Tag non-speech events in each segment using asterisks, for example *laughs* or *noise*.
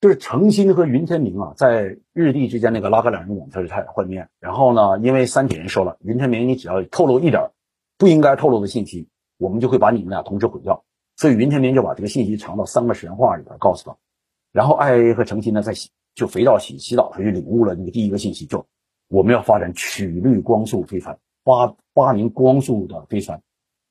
就是程心和云天明啊，在日地之间那个拉格朗日网测试差点幻灭。然后呢，因为三体人说了，云天明你只要透露一点不应该透露的信息，我们就会把你们俩同时毁掉。所以云天明就把这个信息藏到三个神话里边告诉他。然后艾 A 和程心呢，在洗就肥皂洗洗澡时就领悟了那个第一个信息，就我们要发展曲率光速飞船，发发明光速的飞船。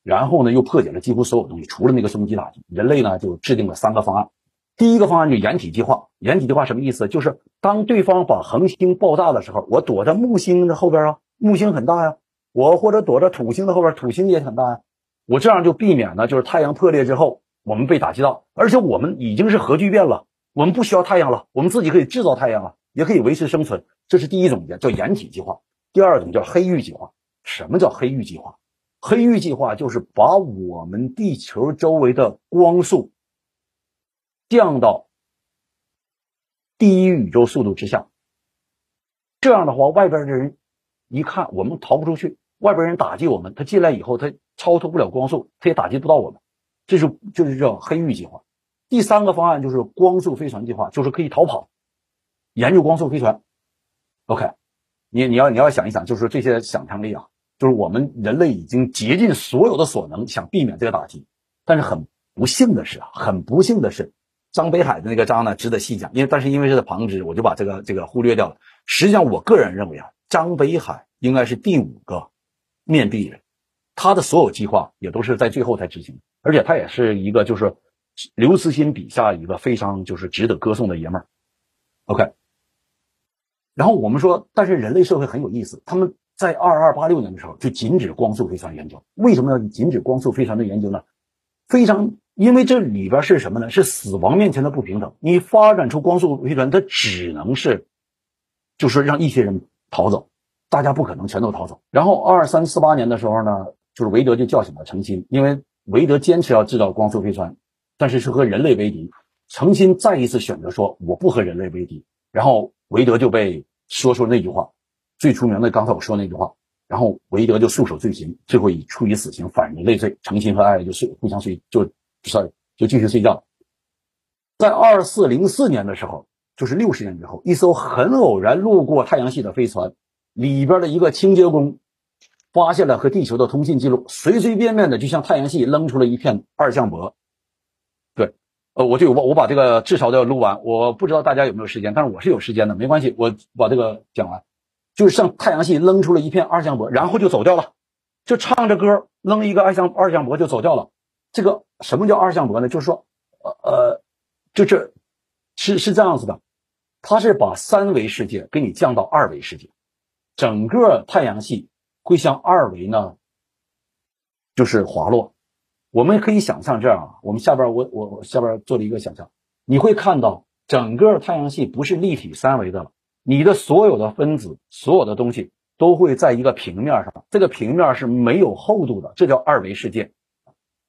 然后呢，又破解了几乎所有东西，除了那个双击打击。人类呢，就制定了三个方案。第一个方案就掩体计划，掩体计划什么意思？就是当对方把恒星爆炸的时候，我躲在木星的后边啊，木星很大呀，我或者躲在土星的后边，土星也很大呀，我这样就避免呢，就是太阳破裂之后我们被打击到，而且我们已经是核聚变了，我们不需要太阳了，我们自己可以制造太阳了，也可以维持生存。这是第一种叫掩体计划。第二种叫黑域计划。什么叫黑域计划？黑域计划就是把我们地球周围的光速。降到第一宇宙速度之下，这样的话，外边的人一看我们逃不出去，外边人打击我们，他进来以后他超脱不了光速，他也打击不到我们，这是就是叫黑域计划。第三个方案就是光速飞船计划，就是可以逃跑，研究光速飞船。OK，你你要你要想一想，就是这些想象力啊，就是我们人类已经竭尽所有的所能想避免这个打击，但是很不幸的是啊，很不幸的是。张北海的那个章呢，值得细讲，因为但是因为是在旁支，我就把这个这个忽略掉了。实际上，我个人认为啊，张北海应该是第五个面壁人，他的所有计划也都是在最后才执行，而且他也是一个就是刘慈欣笔下一个非常就是值得歌颂的爷们儿。OK，然后我们说，但是人类社会很有意思，他们在二二八六年的时候就禁止光速飞船研究，为什么要禁止光速飞船的研究呢？非常。因为这里边是什么呢？是死亡面前的不平等。你发展出光速飞船，它只能是，就是让一些人逃走，大家不可能全都逃走。然后二三四八年的时候呢，就是韦德就叫醒了程心，因为韦德坚持要制造光速飞船，但是是和人类为敌。程心再一次选择说我不和人类为敌，然后韦德就被说出那句话，最出名的刚才我说那句话。然后韦德就束手罪刑，最后以处以死刑，反人类罪。成心和艾就睡互相睡就。事就继续睡觉。在二四零四年的时候，就是六十年之后，一艘很偶然路过太阳系的飞船里边的一个清洁工发现了和地球的通信记录，随随便便的就向太阳系扔出了一片二向箔。对，呃，我就我我把这个至少都要录完。我不知道大家有没有时间，但是我是有时间的，没关系，我把这个讲完。就是向太阳系扔出了一片二向箔，然后就走掉了，就唱着歌扔一个二向二向箔就走掉了。这个什么叫二向箔呢？就是说，呃呃，就这，是是这样子的，它是把三维世界给你降到二维世界，整个太阳系会向二维呢，就是滑落。我们可以想象这样啊，我们下边我我我下边做了一个想象，你会看到整个太阳系不是立体三维的了，你的所有的分子，所有的东西都会在一个平面上，这个平面是没有厚度的，这叫二维世界。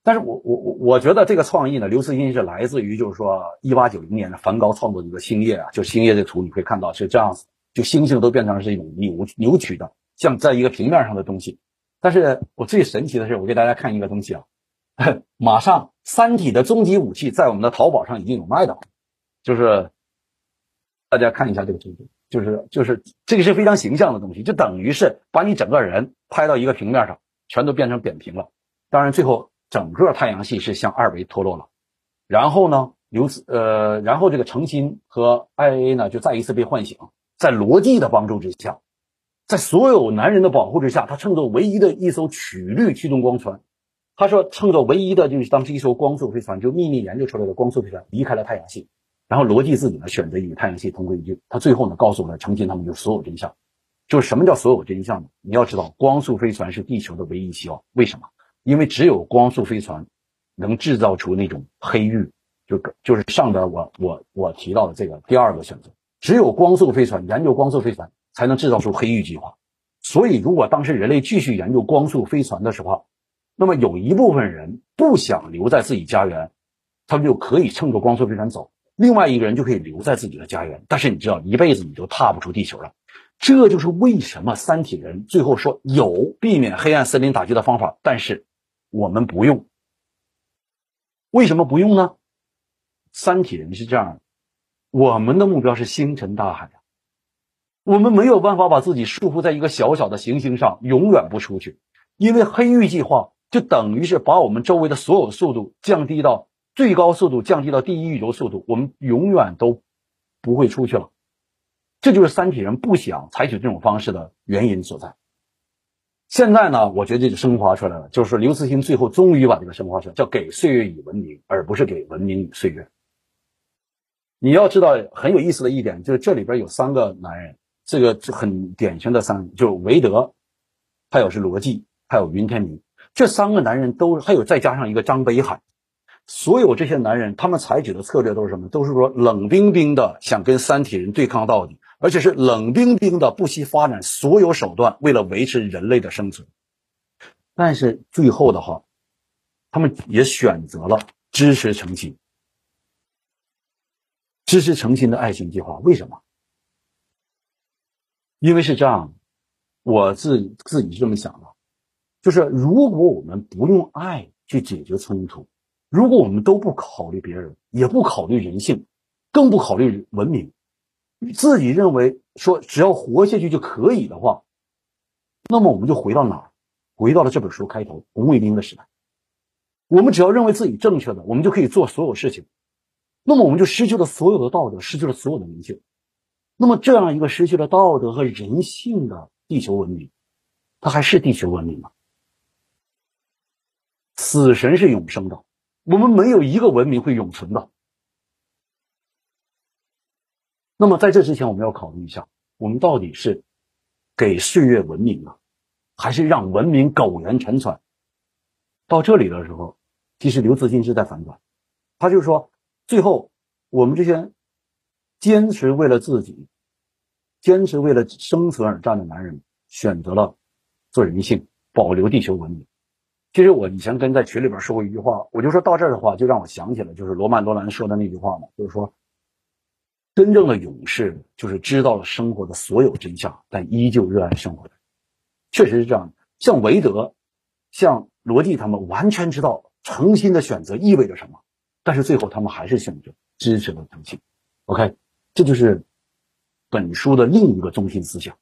但是我我我我觉得这个创意呢，刘慈欣是来自于就是说一八九零年的梵高创作的一个星夜啊，就星夜的图你会看到是这样子，就星星都变成是一种扭扭曲的，像在一个平面上的东西。但是我最神奇的是，我给大家看一个东西啊，*laughs* 马上《三体》的终极武器在我们的淘宝上已经有卖的，就是大家看一下这个图，就是就是这个是非常形象的东西，就等于是把你整个人拍到一个平面上，全都变成扁平了。当然最后。整个太阳系是向二维脱落了，然后呢，由此呃，然后这个程心和 I A 呢就再一次被唤醒，在罗辑的帮助之下，在所有男人的保护之下，他乘坐唯一的一艘曲率驱动光船，他说乘坐唯一的就是当时一艘光速飞船，就秘密研究出来的光速飞船离开了太阳系，然后罗辑自己呢选择与太阳系同归于尽，他最后呢告诉了程心他们就所有真相，就是什么叫所有真相呢？你要知道，光速飞船是地球的唯一希望，为什么？因为只有光速飞船能制造出那种黑域，就就是上边我我我提到的这个第二个选择，只有光速飞船研究光速飞船才能制造出黑域计划。所以，如果当时人类继续研究光速飞船的时候，那么有一部分人不想留在自己家园，他们就可以乘着光速飞船走；另外一个人就可以留在自己的家园。但是你知道，一辈子你就踏不出地球了。这就是为什么三体人最后说有避免黑暗森林打击的方法，但是。我们不用，为什么不用呢？三体人是这样，我们的目标是星辰大海啊，我们没有办法把自己束缚在一个小小的行星上，永远不出去，因为黑域计划就等于是把我们周围的所有速度降低到最高速度，降低到第一宇宙速度，我们永远都不会出去了。这就是三体人不想采取这种方式的原因所在。现在呢，我觉得这就升华出来了，就是刘慈欣最后终于把这个升华出来，叫给岁月以文明，而不是给文明以岁月。你要知道很有意思的一点，就是这里边有三个男人，这个很典型的三，就是韦德，还有是罗辑，还有云天明，这三个男人都还有再加上一个张北海，所有这些男人他们采取的策略都是什么？都是说冷冰冰的想跟三体人对抗到底。而且是冷冰冰的，不惜发展所有手段，为了维持人类的生存。但是最后的话，他们也选择了支持诚心，支持诚心的爱情计划。为什么？因为是这样，我自自己是这么想的，就是如果我们不用爱去解决冲突，如果我们都不考虑别人，也不考虑人性，更不考虑文明。自己认为说只要活下去就可以的话，那么我们就回到哪儿？回到了这本书开头红卫兵的时代。我们只要认为自己正确的，我们就可以做所有事情。那么我们就失去了所有的道德，失去了所有的人性。那么这样一个失去了道德和人性的地球文明，它还是地球文明吗？死神是永生的，我们没有一个文明会永存的。那么在这之前，我们要考虑一下，我们到底是给岁月文明呢，还是让文明苟延残喘？到这里的时候，其实刘慈欣是在反转，他就说，最后我们这些坚持为了自己、坚持为了生存而战的男人，选择了做人性，保留地球文明。其实我以前跟在群里边说过一句话，我就说到这儿的话，就让我想起了就是罗曼·罗兰说的那句话嘛，就是说。真正的勇士就是知道了生活的所有真相，但依旧热爱生活。确实是这样。像韦德、像罗辑他们完全知道诚心的选择意味着什么，但是最后他们还是选择支持了诚信。OK，这就是本书的另一个中心思想。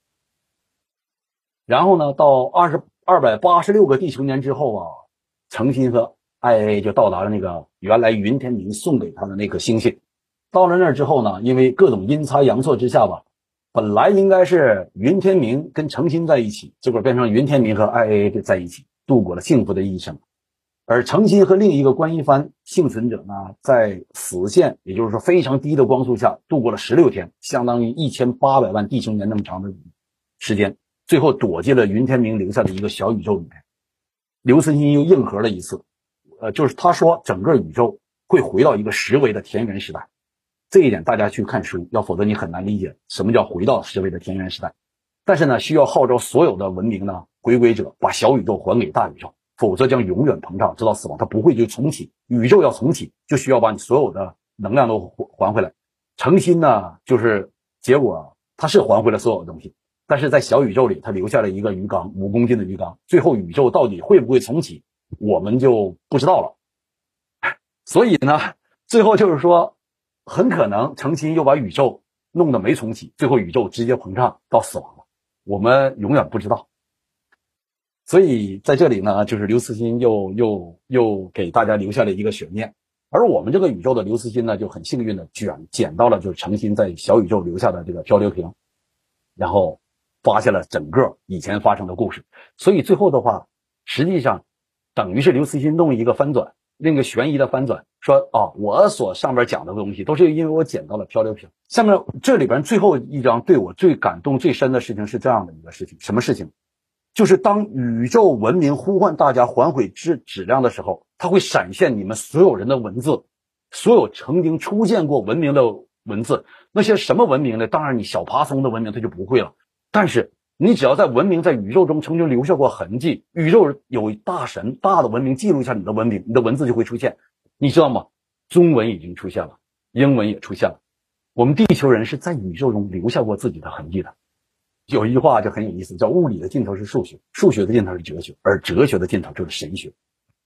然后呢，到二十二百八十六个地球年之后啊，诚心和 IA 就到达了那个原来云天明送给他的那颗星星。到了那儿之后呢，因为各种阴差阳错之下吧，本来应该是云天明跟程心在一起，结果变成云天明和 I A A 在一起度过了幸福的一生，而程心和另一个关一帆幸存者呢，在死线，也就是说非常低的光速下度过了十六天，相当于一千八百万地球年那么长的时间，最后躲进了云天明留下的一个小宇宙里面。刘慈欣又硬核了一次，呃，就是他说整个宇宙会回到一个十维的田园时代。这一点大家去看书，要否则你很难理解什么叫回到十维的田园时代。但是呢，需要号召所有的文明呢回归者把小宇宙还给大宇宙，否则将永远膨胀直到死亡。它不会就重启，宇宙要重启就需要把你所有的能量都还回来。诚心呢，就是结果他是还回了所有的东西，但是在小宇宙里他留下了一个鱼缸，五公斤的鱼缸。最后宇宙到底会不会重启，我们就不知道了。所以呢，最后就是说。很可能诚心又把宇宙弄得没重启，最后宇宙直接膨胀到死亡了，我们永远不知道。所以在这里呢，就是刘慈欣又又又给大家留下了一个悬念，而我们这个宇宙的刘慈欣呢，就很幸运的卷捡到了就是诚心在小宇宙留下的这个漂流瓶，然后发现了整个以前发生的故事。所以最后的话，实际上等于是刘慈欣弄一个翻转。那个悬疑的翻转，说啊，我所上边讲的东西都是因为我捡到了漂流瓶。下面这里边最后一章对我最感动最深的事情是这样的一个事情，什么事情？就是当宇宙文明呼唤大家还回质质量的时候，它会闪现你们所有人的文字，所有曾经出现过文明的文字。那些什么文明呢？当然你小爬松的文明它就不会了，但是。你只要在文明在宇宙中曾经留下过痕迹，宇宙有大神大的文明记录一下你的文明，你的文字就会出现，你知道吗？中文已经出现了，英文也出现了，我们地球人是在宇宙中留下过自己的痕迹的。有一句话就很有意思，叫物理的尽头是数学，数学的尽头是哲学，而哲学的尽头就是神学。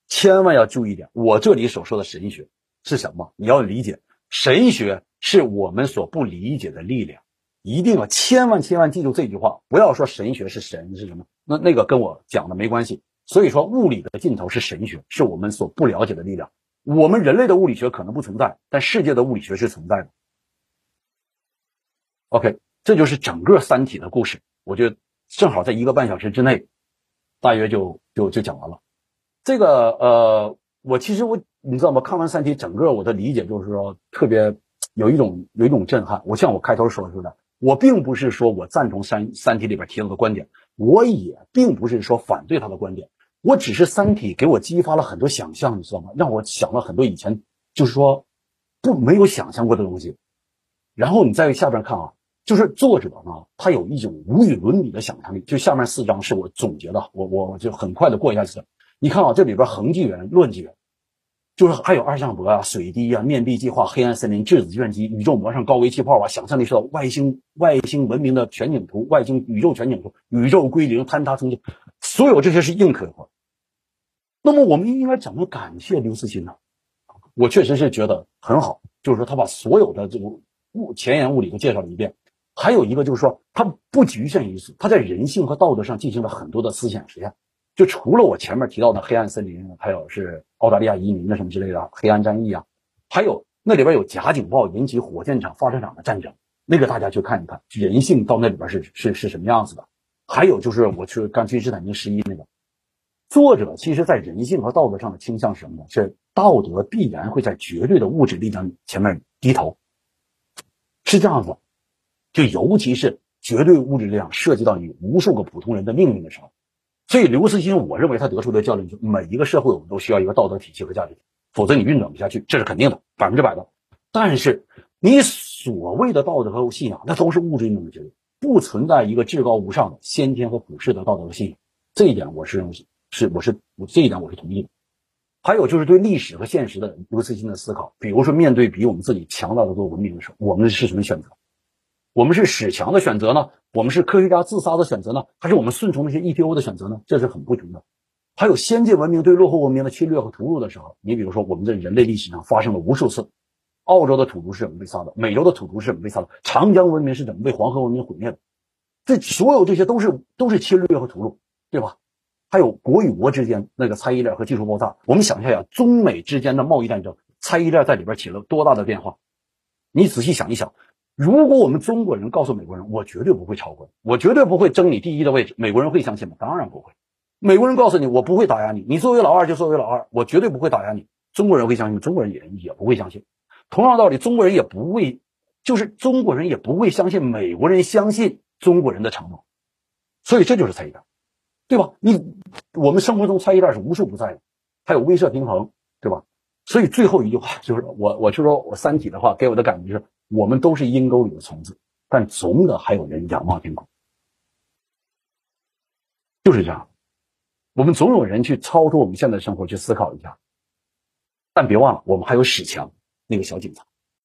千万要注意点，我这里所说的神学是什么？你要理解，神学是我们所不理解的力量。一定要千万千万记住这句话，不要说神学是神是什么，那那个跟我讲的没关系。所以说，物理的尽头是神学，是我们所不了解的力量。我们人类的物理学可能不存在，但世界的物理学是存在的。OK，这就是整个《三体》的故事。我觉得正好在一个半小时之内，大约就就就讲完了。这个呃，我其实我你知道吗？看完《三体》，整个我的理解就是说，特别有一种有一种震撼。我像我开头说似的。我并不是说我赞同《三三体》里边提到的观点，我也并不是说反对他的观点，我只是《三体》给我激发了很多想象，你知道吗？让我想了很多以前就是说不没有想象过的东西。然后你在下边看啊，就是作者呢，他有一种无与伦比的想象力。就下面四章是我总结的，我我就很快的过一下子。你看啊，这里边恒纪元、论纪元。就是还有二向箔啊、水滴啊、面壁计划、黑暗森林、质子计算机、宇宙膜上高维气泡啊、想象力社、外星外星文明的全景图、外星宇宙全景图、宇宙归零、坍塌冲击，所有这些是硬科幻。那么我们应该怎么感谢刘慈欣呢？我确实是觉得很好，就是说他把所有的这种物前沿物理都介绍了一遍。还有一个就是说，他不局限于此，他在人性和道德上进行了很多的思想实验。就除了我前面提到的黑暗森林，还有是澳大利亚移民的什么之类的黑暗战役啊，还有那里边有假警报引起火箭厂、发射场的战争，那个大家去看一看，人性到那里边是是是什么样子的。还有就是我去干君士坦丁十一那个作者，其实在人性和道德上的倾向是什么呢？是道德必然会在绝对的物质力量前面低头，是这样子。就尤其是绝对物质力量涉及到你无数个普通人的命运的时候。所以刘慈欣，我认为他得出的教训就是：每一个社会我们都需要一个道德体系和价值，否则你运转不下去，这是肯定的，百分之百的。但是你所谓的道德和信仰，那都是物质运动的结果，不存在一个至高无上的先天和普世的道德和信仰。这一点我是是我是我这一点我是同意的。还有就是对历史和现实的刘慈欣的思考，比如说面对比我们自己强大的多文明的时候，我们是什么选择？我们是史强的选择呢？我们是科学家自杀的选择呢？还是我们顺从那些 ETO 的选择呢？这是很不同的。还有先进文明对落后文明的侵略和屠戮的时候，你比如说我们在人类历史上发生了无数次，澳洲的土著是怎么被杀的？美洲的土著是怎么被杀的？长江文明是怎么被黄河文明毁灭的？这所有这些都是都是侵略和屠戮，对吧？还有国与国之间那个猜疑链和技术爆炸，我们想一下，中美之间的贸易战争，猜疑链在里边起了多大的变化？你仔细想一想。如果我们中国人告诉美国人，我绝对不会超过你，我绝对不会争你第一的位置，美国人会相信吗？当然不会。美国人告诉你，我不会打压你，你作为老二就作为老二，我绝对不会打压你。中国人会相信吗？中国人也也不会相信。同样道理，中国人也不会，就是中国人也不会相信美国人相信中国人的承诺。所以这就是猜疑链，对吧？你我们生活中猜疑链是无处不在的，还有威慑平衡，对吧？所以最后一句话 *laughs* 就是我，我就说我《三体》的话给我的感觉是。我们都是阴沟里的虫子，但总得还有人仰望天空，就是这样。我们总有人去超出我们现在生活去思考一下，但别忘了，我们还有史强那个小警察。